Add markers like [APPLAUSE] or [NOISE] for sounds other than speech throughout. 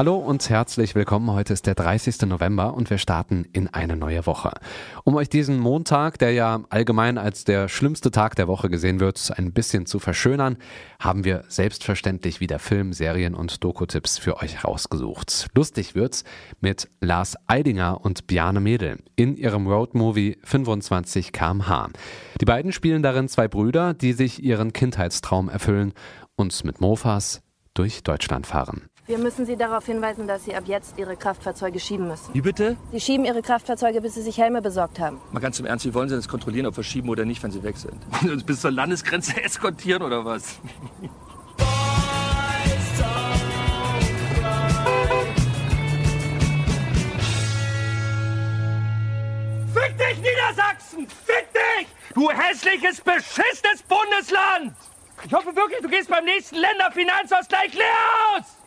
Hallo und herzlich willkommen. Heute ist der 30. November und wir starten in eine neue Woche. Um euch diesen Montag, der ja allgemein als der schlimmste Tag der Woche gesehen wird, ein bisschen zu verschönern, haben wir selbstverständlich wieder Film, Serien und Doku-Tipps für euch rausgesucht. Lustig wird's mit Lars Eidinger und Bjane Mädel in ihrem Roadmovie 25 kmh. Die beiden spielen darin zwei Brüder, die sich ihren Kindheitstraum erfüllen und mit Mofas durch Deutschland fahren. Wir müssen Sie darauf hinweisen, dass Sie ab jetzt Ihre Kraftfahrzeuge schieben müssen. Wie bitte? Sie schieben Ihre Kraftfahrzeuge, bis Sie sich Helme besorgt haben. Mal ganz im Ernst, wie wollen Sie das kontrollieren, ob wir schieben oder nicht, wenn Sie weg sind? Wollen Sie uns bis zur Landesgrenze [LAUGHS] eskortieren oder was? Fick dich, Niedersachsen! Fick dich! Du hässliches, beschissenes Bundesland! Ich hoffe wirklich, du gehst beim nächsten Länderfinanzausgleich leer aus!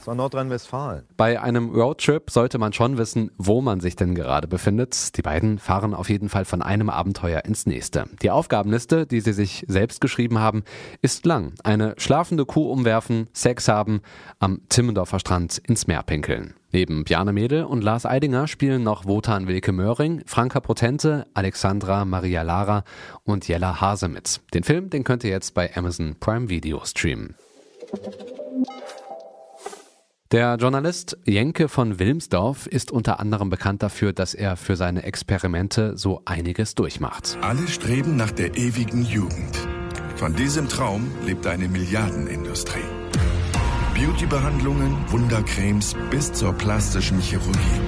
Das war Nordrhein-Westfalen. Bei einem Roadtrip sollte man schon wissen, wo man sich denn gerade befindet. Die beiden fahren auf jeden Fall von einem Abenteuer ins nächste. Die Aufgabenliste, die sie sich selbst geschrieben haben, ist lang. Eine schlafende Kuh umwerfen, Sex haben, am Timmendorfer Strand ins Meer pinkeln. Neben Bjarne Mädel und Lars Eidinger spielen noch Wotan Wilke Möhring, Franka Potente, Alexandra Maria Lara und Jella Hase mit. Den Film, den könnt ihr jetzt bei Amazon Prime Video streamen. Der Journalist Jenke von Wilmsdorf ist unter anderem bekannt dafür, dass er für seine Experimente so einiges durchmacht. Alle streben nach der ewigen Jugend. Von diesem Traum lebt eine Milliardenindustrie. Beautybehandlungen, Wundercremes bis zur plastischen Chirurgie.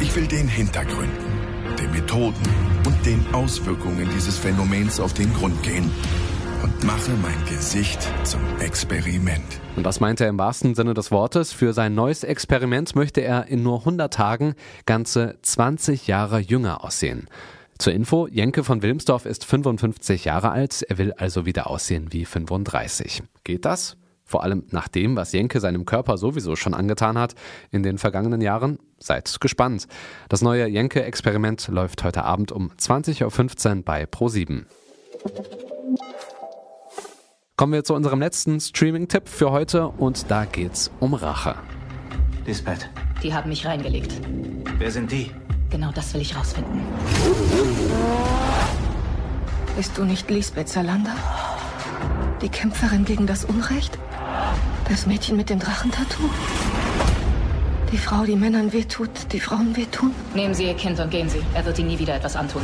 Ich will den Hintergründen, den Methoden und den Auswirkungen dieses Phänomens auf den Grund gehen und mache mein Gesicht zum Experiment. Und was meint er im wahrsten Sinne des Wortes? Für sein neues Experiment möchte er in nur 100 Tagen ganze 20 Jahre jünger aussehen. Zur Info, Jenke von Wilmsdorf ist 55 Jahre alt, er will also wieder aussehen wie 35. Geht das? Vor allem nach dem, was Jenke seinem Körper sowieso schon angetan hat in den vergangenen Jahren? Seid gespannt. Das neue Jenke-Experiment läuft heute Abend um 20.15 Uhr bei Pro7. Kommen wir zu unserem letzten Streaming-Tipp für heute und da geht's um Rache. Lisbeth, Die haben mich reingelegt. wer sind die? Genau das will ich rausfinden. Bist du nicht Lisbeth Salander? Die Kämpferin gegen das Unrecht? Das Mädchen mit dem Drachentattoo? Die Frau, die Männern wehtut, die Frauen wehtun? Nehmen Sie Ihr Kind und gehen Sie. Er wird Ihnen nie wieder etwas antun.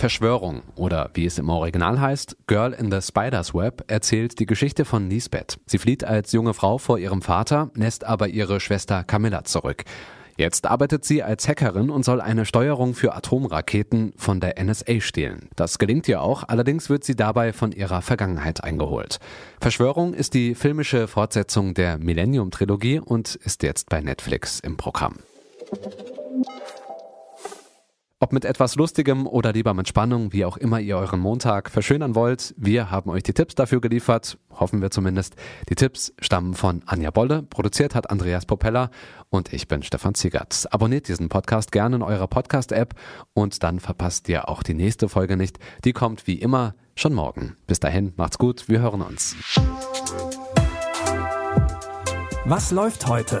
Verschwörung oder wie es im Original heißt, Girl in the Spider's Web erzählt die Geschichte von Lisbeth. Sie flieht als junge Frau vor ihrem Vater, lässt aber ihre Schwester Camilla zurück. Jetzt arbeitet sie als Hackerin und soll eine Steuerung für Atomraketen von der NSA stehlen. Das gelingt ihr auch, allerdings wird sie dabei von ihrer Vergangenheit eingeholt. Verschwörung ist die filmische Fortsetzung der Millennium-Trilogie und ist jetzt bei Netflix im Programm. Ob mit etwas Lustigem oder lieber mit Spannung, wie auch immer ihr euren Montag verschönern wollt, wir haben euch die Tipps dafür geliefert, hoffen wir zumindest. Die Tipps stammen von Anja Bolle, produziert hat Andreas Popella und ich bin Stefan Ziegert. Abonniert diesen Podcast gerne in eurer Podcast-App und dann verpasst ihr auch die nächste Folge nicht. Die kommt wie immer schon morgen. Bis dahin, macht's gut, wir hören uns. Was läuft heute?